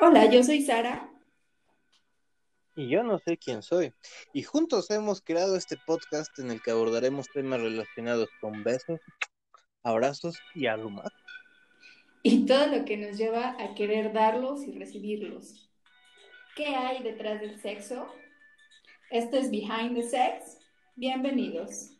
Hola, yo soy Sara. Y yo no sé quién soy. Y juntos hemos creado este podcast en el que abordaremos temas relacionados con besos, abrazos y arrumas. Y todo lo que nos lleva a querer darlos y recibirlos. ¿Qué hay detrás del sexo? Esto es Behind the Sex. Bienvenidos.